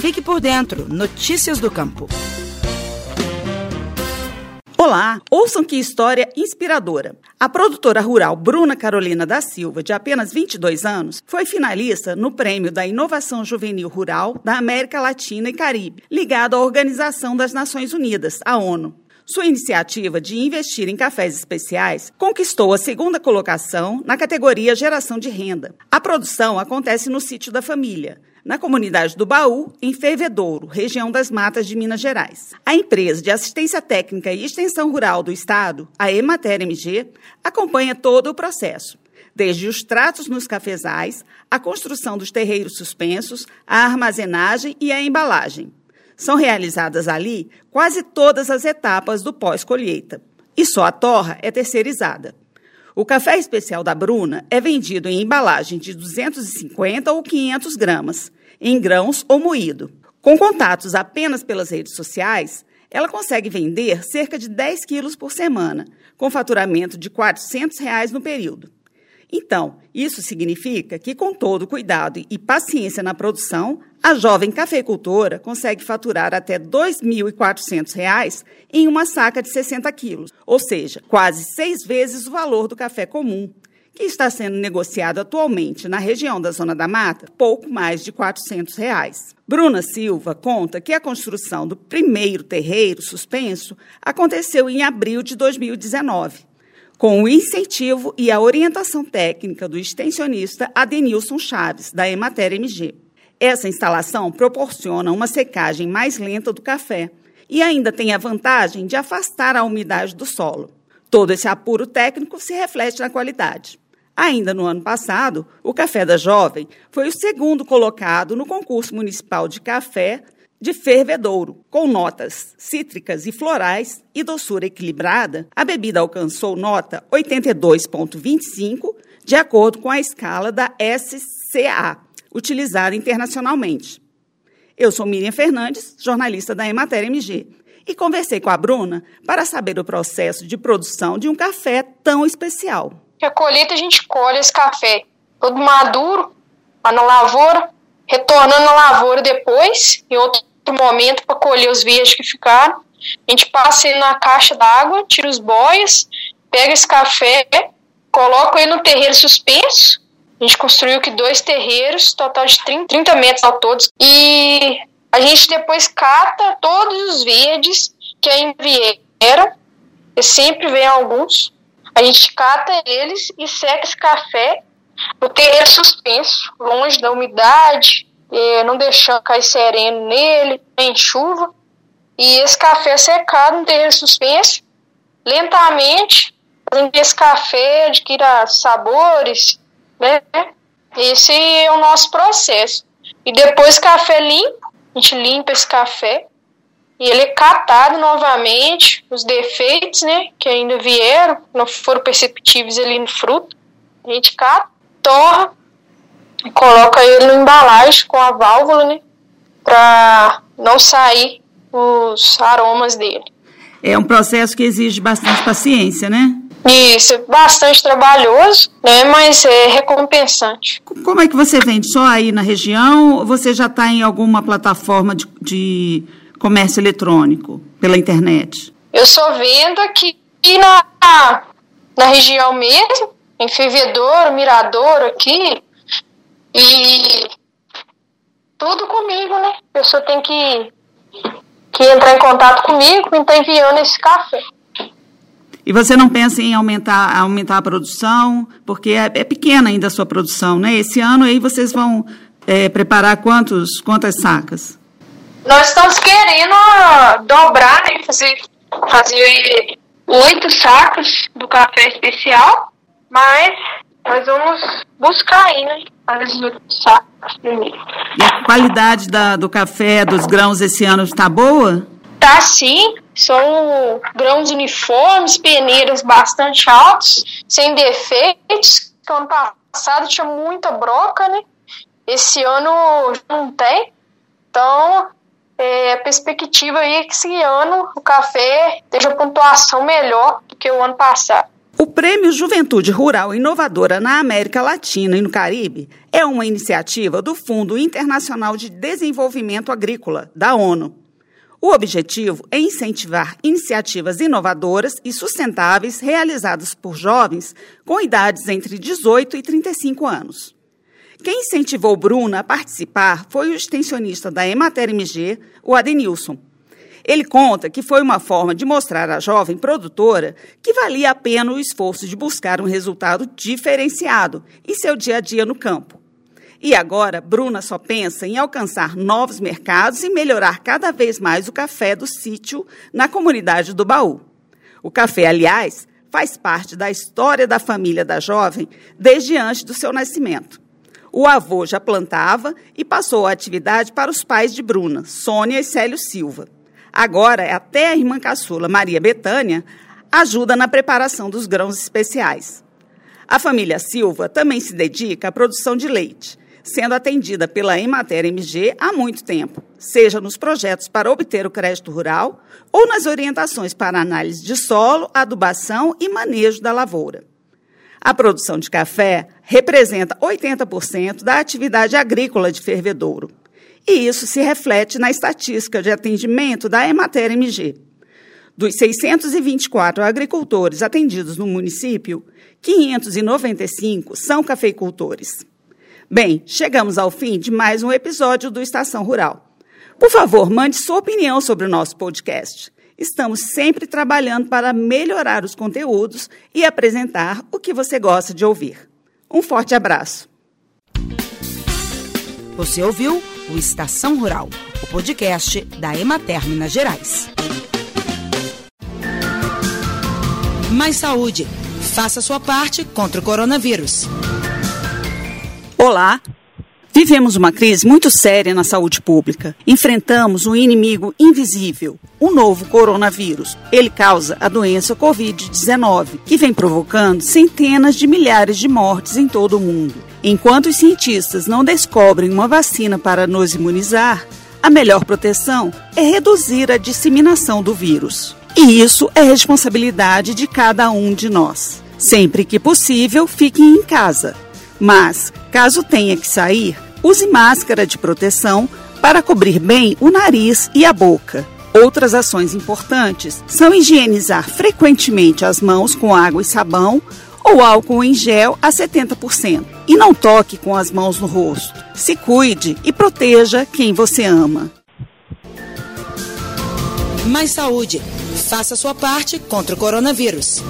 Fique por dentro. Notícias do Campo. Olá, ouçam que história inspiradora. A produtora rural Bruna Carolina da Silva, de apenas 22 anos, foi finalista no Prêmio da Inovação Juvenil Rural da América Latina e Caribe, ligado à Organização das Nações Unidas, a ONU. Sua iniciativa de investir em cafés especiais conquistou a segunda colocação na categoria Geração de Renda. A produção acontece no sítio da família, na comunidade do Baú, em Fervedouro, região das Matas de Minas Gerais. A empresa de assistência técnica e extensão rural do Estado, a Emater MG, acompanha todo o processo, desde os tratos nos cafezais, a construção dos terreiros suspensos, a armazenagem e a embalagem. São realizadas ali quase todas as etapas do pós-colheita, e só a torra é terceirizada. O café especial da Bruna é vendido em embalagem de 250 ou 500 gramas, em grãos ou moído. Com contatos apenas pelas redes sociais, ela consegue vender cerca de 10 quilos por semana, com faturamento de 400 reais no período. Então, isso significa que, com todo cuidado e paciência na produção, a jovem cafeicultora consegue faturar até R$ 2.400 em uma saca de 60 quilos, ou seja, quase seis vezes o valor do café comum, que está sendo negociado atualmente na região da Zona da Mata, pouco mais de 400 reais. Bruna Silva conta que a construção do primeiro terreiro suspenso aconteceu em abril de 2019 com o incentivo e a orientação técnica do extensionista Adenilson Chaves, da Emater MG. Essa instalação proporciona uma secagem mais lenta do café e ainda tem a vantagem de afastar a umidade do solo. Todo esse apuro técnico se reflete na qualidade. Ainda no ano passado, o Café da Jovem foi o segundo colocado no concurso municipal de café de fervedouro, com notas cítricas e florais e doçura equilibrada, a bebida alcançou nota 82,25, de acordo com a escala da SCA, utilizada internacionalmente. Eu sou Miriam Fernandes, jornalista da Emater MG, e conversei com a Bruna para saber o processo de produção de um café tão especial. A colheita a gente colhe esse café todo maduro, lá na lavoura, retornando na lavoura depois, em outro momento para colher os verdes que ficaram. A gente passa ele na caixa d'água, tira os boias, pega esse café, coloca ele no terreiro suspenso. A gente construiu que dois terreiros, total de 30, 30 metros ao todos. E a gente depois cata todos os verdes que ainda vieram. E sempre vem alguns. A gente cata eles e seca esse café no terreiro suspenso, longe da umidade, não deixando cair sereno nele, nem chuva. E esse café secado no terreiro suspenso, lentamente, fazendo esse café adquira sabores, né? Esse é o nosso processo. E depois café limpo, a gente limpa esse café e ele é catado novamente, os defeitos, né, que ainda vieram, não foram perceptíveis ali no fruto. A gente cata, torra coloca ele no embalagem com a válvula, né? Para não sair os aromas dele. É um processo que exige bastante paciência, né? Isso, bastante trabalhoso, né? Mas é recompensante. Como é que você vende? Só aí na região ou você já está em alguma plataforma de, de comércio eletrônico pela internet? Eu só vendo aqui na, na região mesmo, em Fervedouro, Miradouro aqui, e tudo comigo, né? A pessoa tem que, que entrar em contato comigo e tá enviando esse café. E você não pensa em aumentar, aumentar a produção? Porque é, é pequena ainda a sua produção, né? Esse ano aí vocês vão é, preparar quantos, quantas sacas? Nós estamos querendo dobrar, né? Fazer, fazer oito sacas do café especial, mas nós vamos buscar aí, né? E a qualidade da, do café, dos grãos esse ano está boa? Tá sim, são grãos uniformes, peneiras bastante altos, sem defeitos. O ano passado tinha muita broca, né? Esse ano não tem. Então, é, a perspectiva aí é que esse ano o café esteja pontuação melhor do que o ano passado. O Prêmio Juventude Rural Inovadora na América Latina e no Caribe é uma iniciativa do Fundo Internacional de Desenvolvimento Agrícola, da ONU. O objetivo é incentivar iniciativas inovadoras e sustentáveis realizadas por jovens com idades entre 18 e 35 anos. Quem incentivou Bruna a participar foi o extensionista da Emater MG, o Adenilson. Ele conta que foi uma forma de mostrar à jovem produtora que valia a pena o esforço de buscar um resultado diferenciado em seu dia a dia no campo. E agora, Bruna só pensa em alcançar novos mercados e melhorar cada vez mais o café do sítio na comunidade do Baú. O café, aliás, faz parte da história da família da jovem desde antes do seu nascimento. O avô já plantava e passou a atividade para os pais de Bruna, Sônia e Célio Silva. Agora, até a irmã caçula Maria Betânia ajuda na preparação dos grãos especiais. A família Silva também se dedica à produção de leite sendo atendida pela Emater MG há muito tempo, seja nos projetos para obter o crédito rural ou nas orientações para análise de solo, adubação e manejo da lavoura. A produção de café representa 80% da atividade agrícola de Fervedouro. E isso se reflete na estatística de atendimento da Emater MG. Dos 624 agricultores atendidos no município, 595 são cafeicultores. Bem, chegamos ao fim de mais um episódio do Estação Rural. Por favor, mande sua opinião sobre o nosso podcast. Estamos sempre trabalhando para melhorar os conteúdos e apresentar o que você gosta de ouvir. Um forte abraço. Você ouviu o Estação Rural, o podcast da Emater Minas Gerais. Mais saúde. Faça sua parte contra o coronavírus. Olá! Vivemos uma crise muito séria na saúde pública. Enfrentamos um inimigo invisível, o novo coronavírus. Ele causa a doença Covid-19, que vem provocando centenas de milhares de mortes em todo o mundo. Enquanto os cientistas não descobrem uma vacina para nos imunizar, a melhor proteção é reduzir a disseminação do vírus. E isso é responsabilidade de cada um de nós. Sempre que possível, fiquem em casa. Mas, caso tenha que sair, use máscara de proteção para cobrir bem o nariz e a boca. Outras ações importantes são higienizar frequentemente as mãos com água e sabão ou álcool em gel a 70%. E não toque com as mãos no rosto. Se cuide e proteja quem você ama. Mais saúde. Faça sua parte contra o coronavírus.